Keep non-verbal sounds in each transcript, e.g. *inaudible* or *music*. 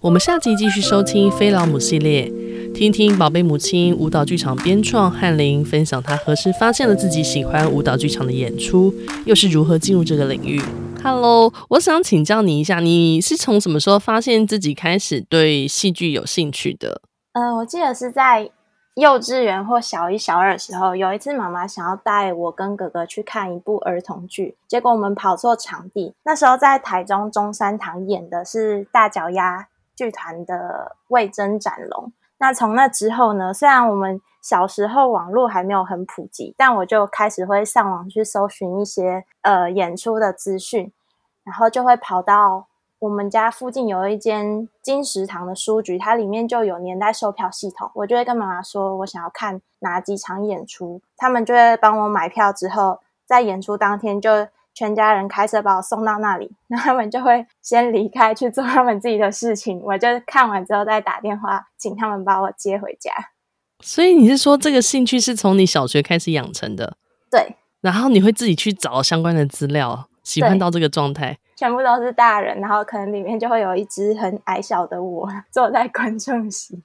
我们下集继续收听菲老姆系列，听听宝贝母亲舞蹈剧场编创翰林分享她何时发现了自己喜欢舞蹈剧场的演出，又是如何进入这个领域。Hello，我想请教你一下，你是从什么时候发现自己开始对戏剧有兴趣的？呃，我记得是在。幼稚园或小一、小二的时候，有一次妈妈想要带我跟哥哥去看一部儿童剧，结果我们跑错场地。那时候在台中中山堂演的是大脚丫剧团的《魏征斩龙》。那从那之后呢，虽然我们小时候网络还没有很普及，但我就开始会上网去搜寻一些呃演出的资讯，然后就会跑到。我们家附近有一间金石堂的书局，它里面就有年代售票系统。我就会跟妈妈说，我想要看哪几场演出，他们就会帮我买票。之后在演出当天，就全家人开车把我送到那里。*laughs* 那他们就会先离开去做他们自己的事情，我就看完之后再打电话请他们把我接回家。所以你是说，这个兴趣是从你小学开始养成的？对。然后你会自己去找相关的资料，喜欢到这个状态。全部都是大人，然后可能里面就会有一只很矮小的我 *laughs* 坐在观众席。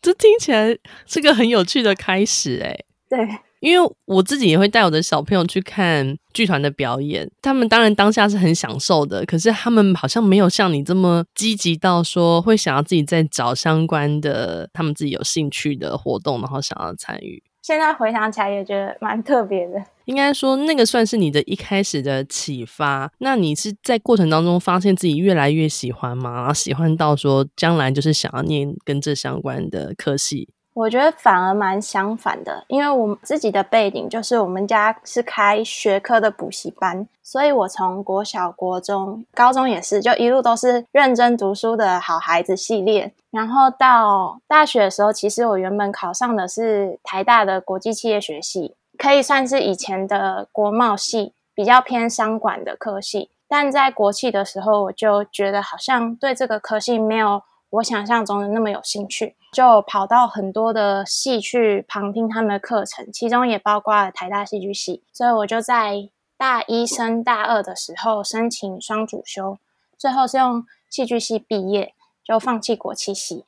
这听起来是个很有趣的开始，哎。对，因为我自己也会带我的小朋友去看剧团的表演，他们当然当下是很享受的，可是他们好像没有像你这么积极到说会想要自己再找相关的他们自己有兴趣的活动，然后想要参与。现在回想起来也觉得蛮特别的。应该说，那个算是你的一开始的启发。那你是在过程当中发现自己越来越喜欢吗？然后喜欢到说将来就是想要念跟这相关的科系？我觉得反而蛮相反的，因为我自己的背景就是我们家是开学科的补习班，所以我从国小、国中、高中也是，就一路都是认真读书的好孩子系列。然后到大学的时候，其实我原本考上的是台大的国际企业学系，可以算是以前的国贸系，比较偏商管的科系。但在国企的时候，我就觉得好像对这个科系没有我想象中的那么有兴趣。就跑到很多的戏去旁听他们的课程，其中也包括了台大戏剧系，所以我就在大一升大二的时候申请双主修，最后是用戏剧系毕业，就放弃国企系。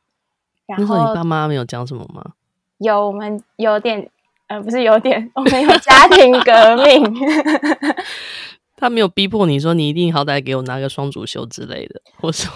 然后你爸妈没有讲什么吗？有，我们有点，呃，不是有点，我们有家庭革命。*laughs* 他没有逼迫你说你一定好歹给我拿个双主修之类的，我说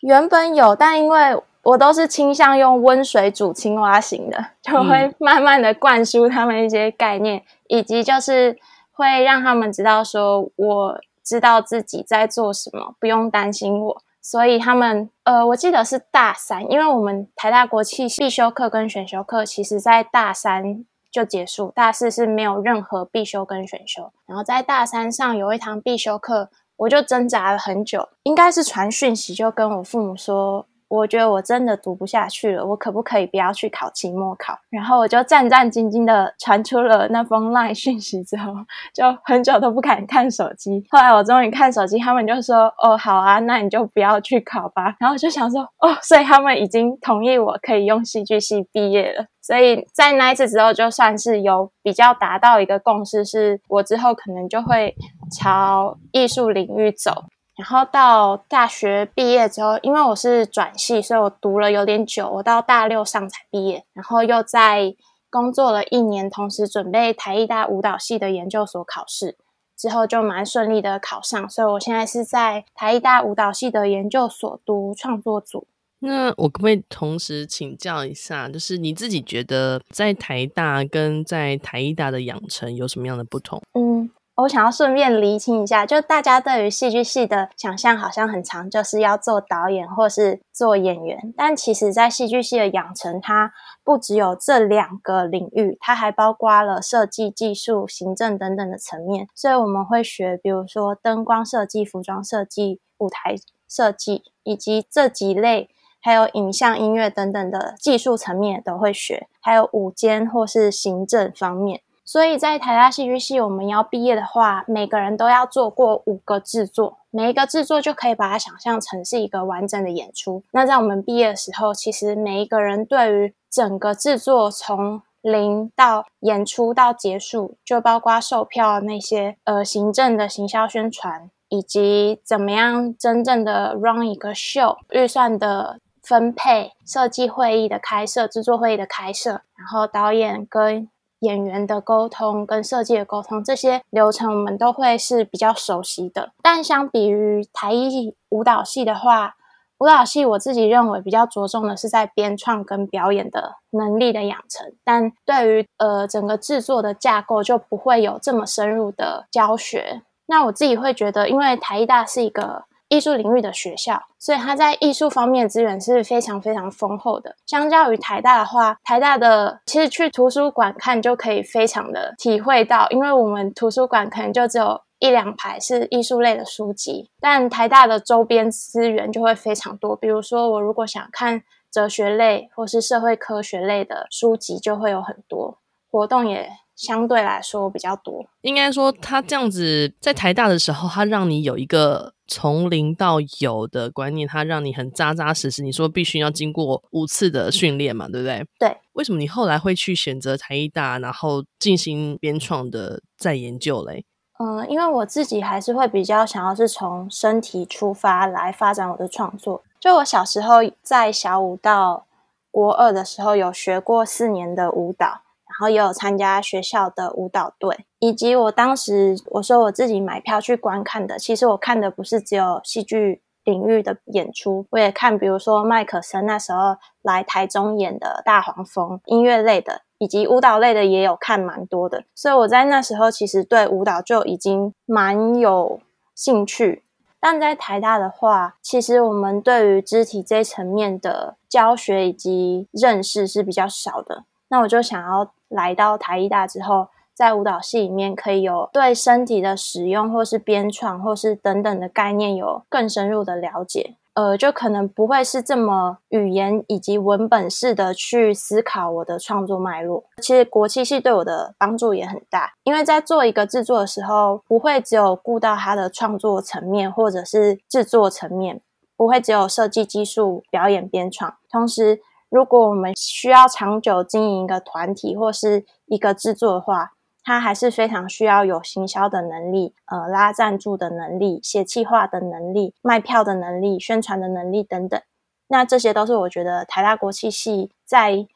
原本有，但因为。我都是倾向用温水煮青蛙型的，*laughs* 就会慢慢的灌输他们一些概念，嗯、以及就是会让他们知道说，我知道自己在做什么，不用担心我。所以他们，呃，我记得是大三，因为我们台大国际必修课跟选修课，其实在大三就结束，大四是没有任何必修跟选修。然后在大三上有一堂必修课，我就挣扎了很久，应该是传讯息就跟我父母说。我觉得我真的读不下去了，我可不可以不要去考期末考？然后我就战战兢兢的传出了那封 LINE 讯息之后，就很久都不敢看手机。后来我终于看手机，他们就说：“哦，好啊，那你就不要去考吧。”然后我就想说：“哦，所以他们已经同意我可以用戏剧系毕业了。”所以在那一次之后，就算是有比较达到一个共识，是我之后可能就会朝艺术领域走。然后到大学毕业之后，因为我是转系，所以我读了有点久，我到大六上才毕业。然后又在工作了一年，同时准备台艺大舞蹈系的研究所考试，之后就蛮顺利的考上。所以我现在是在台艺大舞蹈系的研究所读创作组。那我可不可以同时请教一下，就是你自己觉得在台大跟在台艺大的养成有什么样的不同？嗯。我想要顺便厘清一下，就大家对于戏剧系的想象好像很长，就是要做导演或是做演员。但其实，在戏剧系的养成，它不只有这两个领域，它还包括了设计、技术、行政等等的层面。所以我们会学，比如说灯光设计、服装设计、舞台设计，以及这几类，还有影像、音乐等等的技术层面都会学，还有舞间或是行政方面。所以在台大戏剧系，我们要毕业的话，每个人都要做过五个制作，每一个制作就可以把它想象成是一个完整的演出。那在我们毕业的时候，其实每一个人对于整个制作从零到演出到结束，就包括售票那些呃行政的行销宣传，以及怎么样真正的 run 一个秀，预算的分配、设计会议的开设、制作会议的开设，然后导演跟演员的沟通、跟设计的沟通，这些流程我们都会是比较熟悉的。但相比于台艺舞蹈系的话，舞蹈系我自己认为比较着重的是在编创跟表演的能力的养成，但对于呃整个制作的架构就不会有这么深入的教学。那我自己会觉得，因为台艺大是一个艺术领域的学校，所以它在艺术方面资源是非常非常丰厚的。相较于台大的话，台大的其实去图书馆看就可以非常的体会到，因为我们图书馆可能就只有。一两排是艺术类的书籍，但台大的周边资源就会非常多。比如说，我如果想看哲学类或是社会科学类的书籍，就会有很多活动，也相对来说比较多。应该说，他这样子在台大的时候，他让你有一个从零到有的观念，他让你很扎扎实实。你说必须要经过五次的训练嘛，对不对？对。为什么你后来会去选择台艺大，然后进行编创的再研究嘞？嗯，因为我自己还是会比较想要是从身体出发来发展我的创作。就我小时候在小五到国二的时候，有学过四年的舞蹈，然然后也有参加学校的舞蹈队，以及我当时我说我自己买票去观看的，其实我看的不是只有戏剧领域的演出，我也看，比如说麦可森那时候来台中演的《大黄蜂》音乐类的。以及舞蹈类的也有看蛮多的，所以我在那时候其实对舞蹈就已经蛮有兴趣。但在台大的话，其实我们对于肢体这一层面的教学以及认识是比较少的。那我就想要来到台艺大之后，在舞蹈系里面可以有对身体的使用，或是编创，或是等等的概念有更深入的了解。呃，就可能不会是这么语言以及文本式的去思考我的创作脉络。其实国际系对我的帮助也很大，因为在做一个制作的时候，不会只有顾到它的创作层面或者是制作层面，不会只有设计技术、表演编创。同时，如果我们需要长久经营一个团体或是一个制作的话，它还是非常需要有行销的能力，呃，拉赞助的能力，写企划的能力，卖票的能力，宣传的能力等等。那这些都是我觉得台大国际系在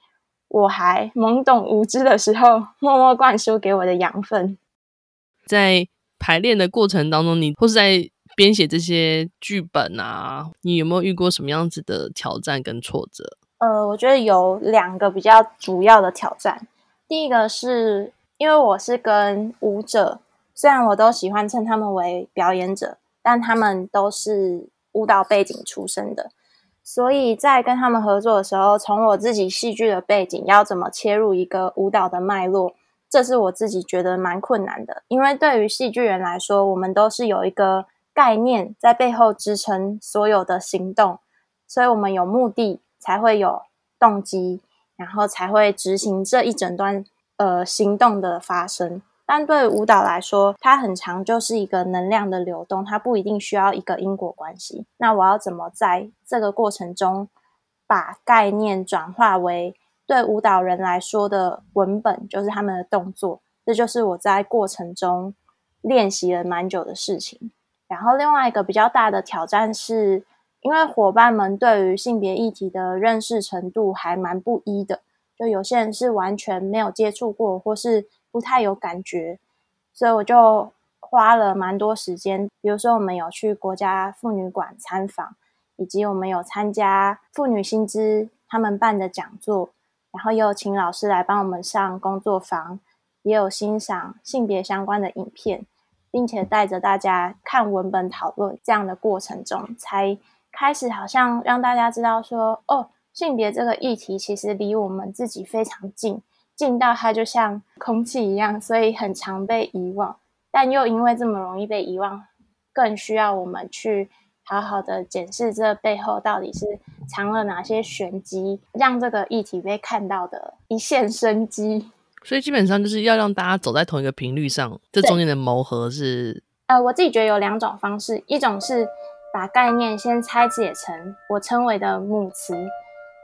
我还懵懂无知的时候，默默灌输给我的养分。在排练的过程当中，你或是在编写这些剧本啊，你有没有遇过什么样子的挑战跟挫折？呃，我觉得有两个比较主要的挑战。第一个是。因为我是跟舞者，虽然我都喜欢称他们为表演者，但他们都是舞蹈背景出身的，所以在跟他们合作的时候，从我自己戏剧的背景要怎么切入一个舞蹈的脉络，这是我自己觉得蛮困难的。因为对于戏剧人来说，我们都是有一个概念在背后支撑所有的行动，所以我们有目的才会有动机，然后才会执行这一整段。呃，行动的发生，但对舞蹈来说，它很长就是一个能量的流动，它不一定需要一个因果关系。那我要怎么在这个过程中，把概念转化为对舞蹈人来说的文本，就是他们的动作，这就是我在过程中练习了蛮久的事情。然后另外一个比较大的挑战是，因为伙伴们对于性别议题的认识程度还蛮不一的。就有些人是完全没有接触过，或是不太有感觉，所以我就花了蛮多时间。比如说，我们有去国家妇女馆参访，以及我们有参加妇女新知他们办的讲座，然后也有请老师来帮我们上工作坊，也有欣赏性别相关的影片，并且带着大家看文本讨论。这样的过程中，才开始好像让大家知道说，哦。性别这个议题其实离我们自己非常近，近到它就像 *laughs* 空气一样，所以很常被遗忘。但又因为这么容易被遗忘，更需要我们去好好的检视这背后到底是藏了哪些玄机，让这个议题被看到的一线生机。所以基本上就是要让大家走在同一个频率上，这中间的磨合是……呃，我自己觉得有两种方式，一种是把概念先拆解成我称为的母词。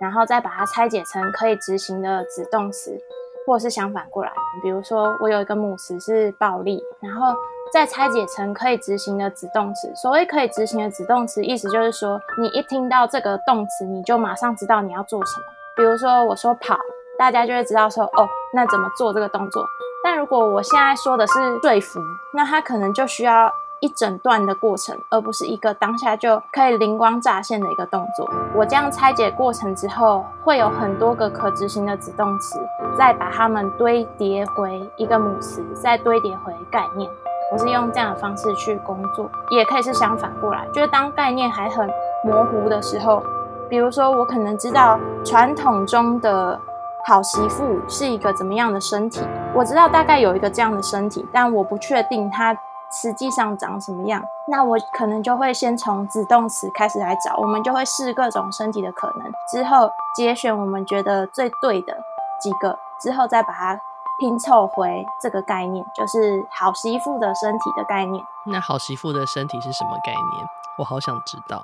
然后再把它拆解成可以执行的子动词，或者是相反过来。比如说，我有一个母词是暴力，然后再拆解成可以执行的子动词。所谓可以执行的子动词，意思就是说，你一听到这个动词，你就马上知道你要做什么。比如说，我说跑，大家就会知道说，哦，那怎么做这个动作？但如果我现在说的是说服，那他可能就需要。一整段的过程，而不是一个当下就可以灵光乍现的一个动作。我这样拆解过程之后，会有很多个可执行的子动词，再把它们堆叠回一个母词，再堆叠回概念。我是用这样的方式去工作，也可以是相反过来，就是当概念还很模糊的时候，比如说我可能知道传统中的好媳妇是一个怎么样的身体，我知道大概有一个这样的身体，但我不确定它。实际上长什么样？那我可能就会先从子动词开始来找，我们就会试各种身体的可能，之后节选我们觉得最对的几个，之后再把它拼凑回这个概念，就是好媳妇的身体的概念。那好媳妇的身体是什么概念？我好想知道。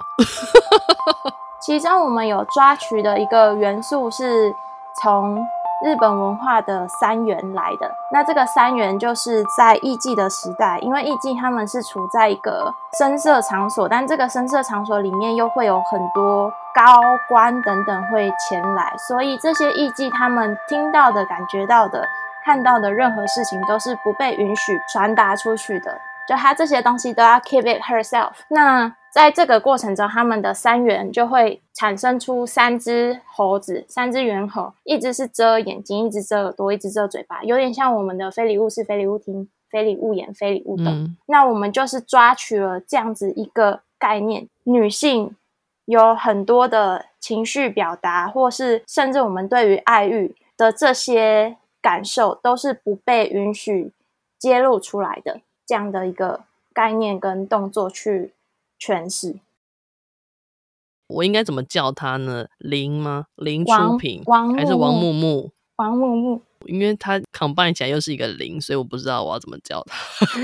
其中我们有抓取的一个元素是从。日本文化的三元来的，那这个三元就是在艺妓的时代，因为艺妓他们是处在一个声色场所，但这个声色场所里面又会有很多高官等等会前来，所以这些艺妓他们听到的、感觉到的、看到的任何事情都是不被允许传达出去的，就他这些东西都要 keep it herself。那在这个过程中，他们的三元就会产生出三只猴子，三只猿猴，一只是遮眼睛，一只遮耳朵，一只遮嘴巴，有点像我们的非礼勿视、非礼勿听、非礼勿言、非礼勿动。嗯。那我们就是抓取了这样子一个概念：女性有很多的情绪表达，或是甚至我们对于爱欲的这些感受，都是不被允许揭露出来的。这样的一个概念跟动作去。诠释，我应该怎么叫他呢？林吗？林初平，还是王木木？王木木，因为他 combine 起来又是一个林，所以我不知道我要怎么叫他。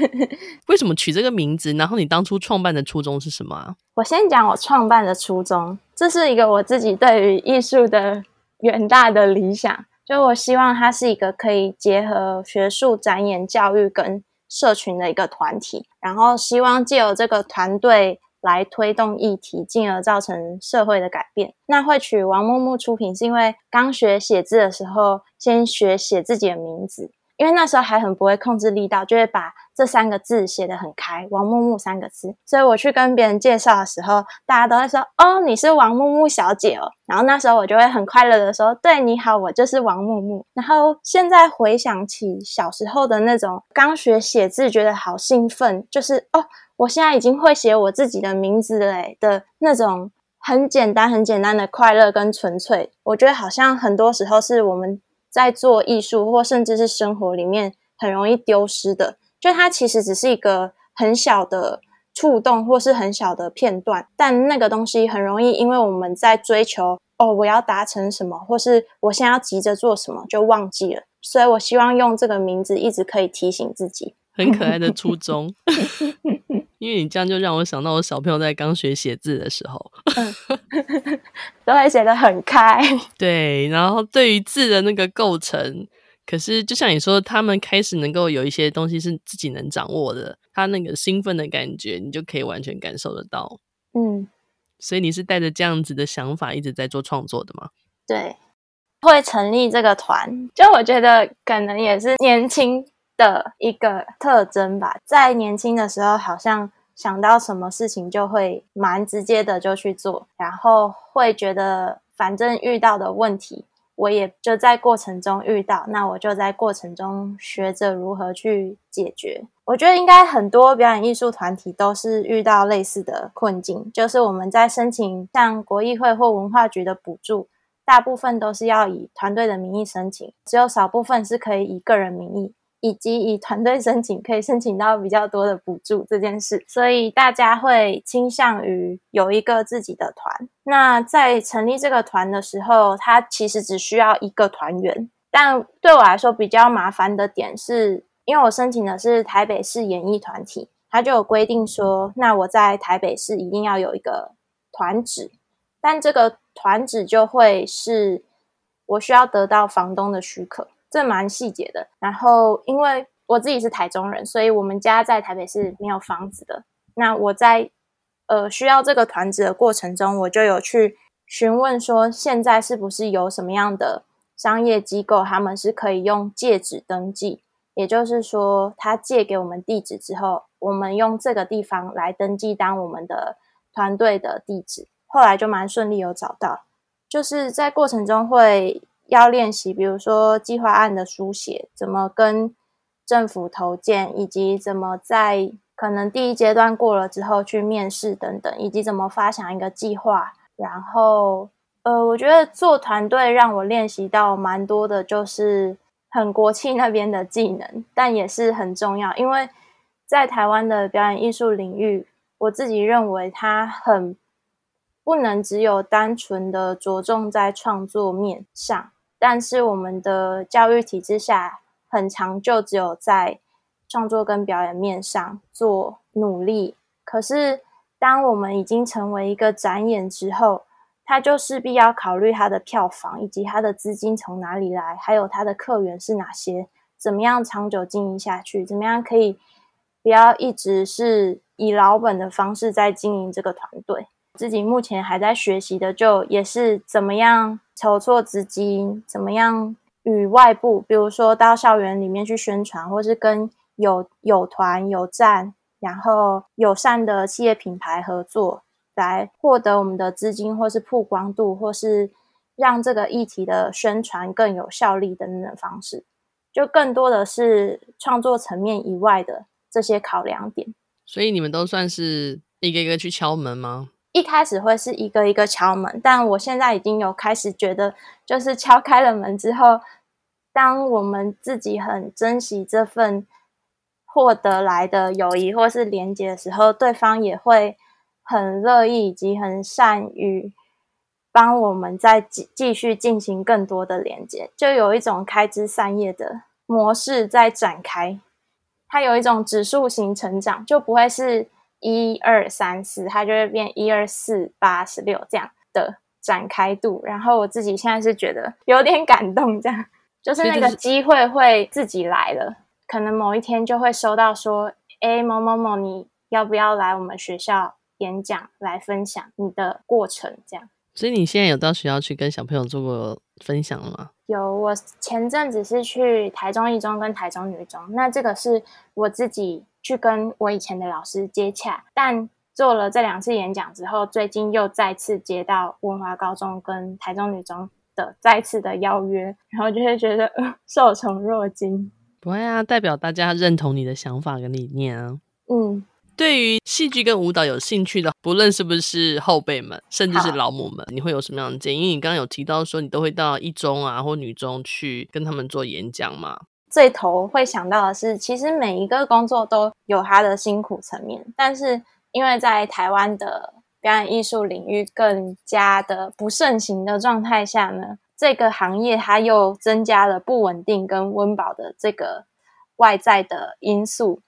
*laughs* 为什么取这个名字？然后你当初创办的初衷是什么啊？我先讲我创办的初衷，这是一个我自己对于艺术的 *laughs* 远大的理想，就我希望它是一个可以结合学术、展演、教育跟。社群的一个团体，然后希望借由这个团队来推动议题，进而造成社会的改变。那会取王木木出品，是因为刚学写字的时候，先学写自己的名字。因为那时候还很不会控制力道，就会把这三个字写得很开，王木木三个字。所以我去跟别人介绍的时候，大家都会说：“哦，你是王木木小姐哦。”然后那时候我就会很快乐的说：“对，你好，我就是王木木。”然后现在回想起小时候的那种刚学写字，觉得好兴奋，就是哦，我现在已经会写我自己的名字嘞的那种很简单、很简单的快乐跟纯粹。我觉得好像很多时候是我们。在做艺术或甚至是生活里面很容易丢失的，就它其实只是一个很小的触动或是很小的片段，但那个东西很容易因为我们在追求哦，我要达成什么，或是我现在要急着做什么，就忘记了。所以我希望用这个名字一直可以提醒自己，很可爱的初衷。*laughs* 因为你这样就让我想到我小朋友在刚学写字的时候，*laughs* 都会写得很开。*laughs* 对，然后对于字的那个构成，可是就像你说，他们开始能够有一些东西是自己能掌握的，他那个兴奋的感觉，你就可以完全感受得到。嗯，所以你是带着这样子的想法一直在做创作的吗？对，会成立这个团，就我觉得可能也是年轻。的一个特征吧，在年轻的时候，好像想到什么事情就会蛮直接的就去做，然后会觉得反正遇到的问题，我也就在过程中遇到，那我就在过程中学着如何去解决。我觉得应该很多表演艺术团体都是遇到类似的困境，就是我们在申请像国艺会或文化局的补助，大部分都是要以团队的名义申请，只有少部分是可以以个人名义。以及以团队申请可以申请到比较多的补助这件事，所以大家会倾向于有一个自己的团。那在成立这个团的时候，它其实只需要一个团员。但对我来说比较麻烦的点是，因为我申请的是台北市演艺团体，它就有规定说，那我在台北市一定要有一个团址，但这个团址就会是我需要得到房东的许可。这蛮细节的，然后因为我自己是台中人，所以我们家在台北是没有房子的。那我在呃需要这个团子的过程中，我就有去询问说，现在是不是有什么样的商业机构，他们是可以用借址登记，也就是说，他借给我们地址之后，我们用这个地方来登记当我们的团队的地址。后来就蛮顺利有找到，就是在过程中会要练习，比如说计划案的书写，怎么跟政府投件，以及怎么在可能第一阶段过了之后去面试等等，以及怎么发想一个计划。然后，呃，我觉得做团队让我练习到蛮多的，就是很国际那边的技能，但也是很重要，因为在台湾的表演艺术领域，我自己认为它很不能只有单纯的着重在创作面上，但是我们的教育体制下。很长就只有在创作跟表演面上做努力，可是当我们已经成为一个展演之后，他就势必要考虑他的票房以及他的资金从哪里来，还有他的客源是哪些，怎么样长久经营下去，怎么样可以不要一直是以老本的方式在经营这个团队。自己目前还在学习的，就也是怎么样筹措资金，怎么样。与外部，比如说到校园里面去宣传，或是跟有有团、有站，然后友善的企业品牌合作，来获得我们的资金，或是曝光度，或是让这个议题的宣传更有效力等等方式，就更多的是创作层面以外的这些考量点。所以你们都算是一个一个去敲门吗？一开始会是一个一个敲门，但我现在已经有开始觉得，就是敲开了门之后，当我们自己很珍惜这份获得来的友谊或是连接的时候，对方也会很乐意以及很善于帮我们再继继续进行更多的连接，就有一种开枝散叶的模式在展开，它有一种指数型成长，就不会是。一二三四，它就会变一二四八十六这样的展开度。然后我自己现在是觉得有点感动，这样 *laughs* 就是那个机会会自己来了，可能某一天就会收到说，哎，某某某，你要不要来我们学校演讲，来分享你的过程？这样。所以你现在有到学校去跟小朋友做过分享了吗？有，我前阵子是去台中一中跟台中女中，那这个是我自己。去跟我以前的老师接洽，但做了这两次演讲之后，最近又再次接到文华高中跟台中女中的再次的邀约，然后就会觉得、呃、受宠若惊。不会啊，代表大家认同你的想法跟理念啊。嗯，对于戏剧跟舞蹈有兴趣的，不论是不是后辈们，甚至是老母们，你会有什么样的建议？因为你刚刚有提到说，你都会到一中啊或女中去跟他们做演讲嘛。最头会想到的是，其实每一个工作都有它的辛苦层面，但是因为在台湾的表演艺术领域更加的不盛行的状态下呢，这个行业它又增加了不稳定跟温饱的这个外在的因素，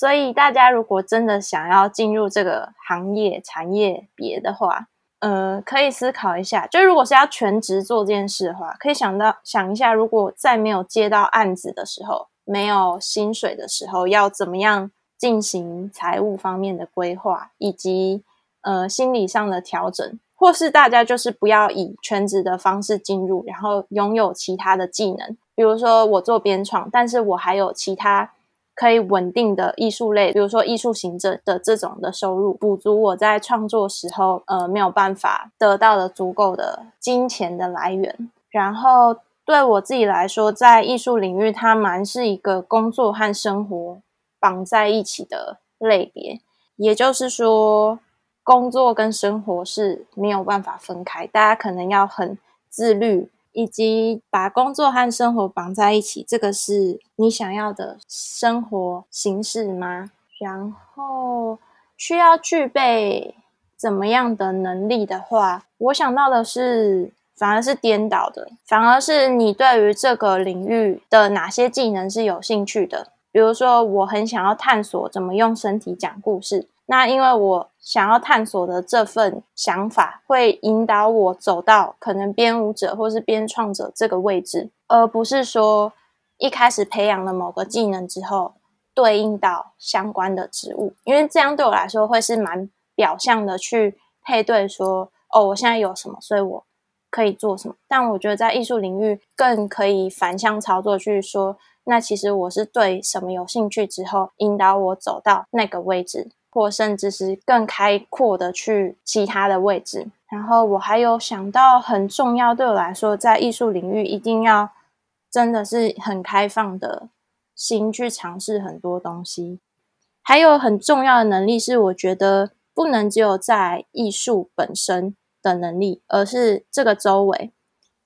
所以大家如果真的想要进入这个行业产业别的话，呃，可以思考一下，就如果是要全职做这件事的话，可以想到想一下，如果在没有接到案子的时候，没有薪水的时候，要怎么样进行财务方面的规划，以及呃心理上的调整，或是大家就是不要以全职的方式进入，然后拥有其他的技能，比如说我做编创，但是我还有其他。可以稳定的艺术类，比如说艺术行政的这种的收入，补足我在创作时候呃没有办法得到的足够的金钱的来源。然后对我自己来说，在艺术领域，它蛮是一个工作和生活绑在一起的类别，也就是说，工作跟生活是没有办法分开，大家可能要很自律。以及把工作和生活绑在一起，这个是你想要的生活形式吗？然后需要具备怎么样的能力的话，我想到的是，反而是颠倒的，反而是你对于这个领域的哪些技能是有兴趣的。比如说，我很想要探索怎么用身体讲故事。那因为我想要探索的这份想法，会引导我走到可能编舞者或是编创者这个位置，而不是说一开始培养了某个技能之后，对应到相关的职务，因为这样对我来说会是蛮表象的去配对说，哦，我现在有什么，所以我可以做什么。但我觉得在艺术领域更可以反向操作，去说，那其实我是对什么有兴趣之后，引导我走到那个位置，或甚至是更开阔的去其他的位置。然后我还有想到很重要，对我来说，在艺术领域一定要真的是很开放的心去尝试很多东西。还有很重要的能力是，我觉得不能只有在艺术本身的能力，而是这个周围。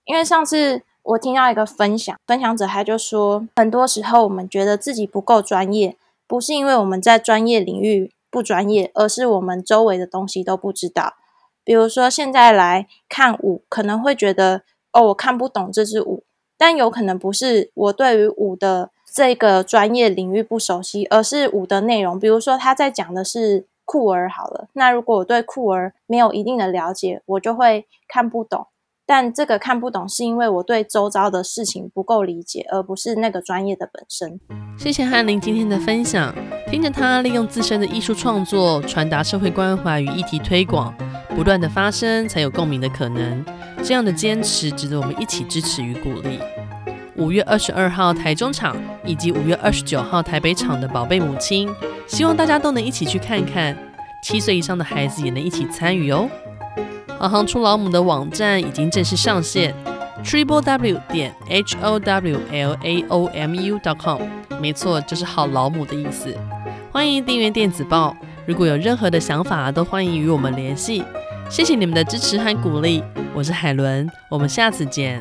因为上次我听到一个分享，分享者他就说，很多时候我们觉得自己不够专业，不是因为我们在专业领域不专业，而是我们周围的东西都不知道。比如说，现在来看舞，可能会觉得哦，我看不懂这支舞，但有可能不是我对于舞的这个专业领域不熟悉，而是舞的内容。比如说，他在讲的是酷儿，好了，那如果我对酷儿没有一定的了解，我就会看不懂。但这个看不懂，是因为我对周遭的事情不够理解，而不是那个专业的本身。谢谢翰林今天的分享，听着他利用自身的艺术创作传达社会关怀与议题推广。不断的发声，才有共鸣的可能。这样的坚持值得我们一起支持与鼓励。五月二十二号台中场以及五月二十九号台北场的宝贝母亲，希望大家都能一起去看看。七岁以上的孩子也能一起参与哦。行行出老母的网站已经正式上线，triple w 点 h o w l a o m u dot com，没错，就是好老母的意思。欢迎订阅电子报，如果有任何的想法，都欢迎与我们联系。谢谢你们的支持和鼓励，我是海伦，我们下次见。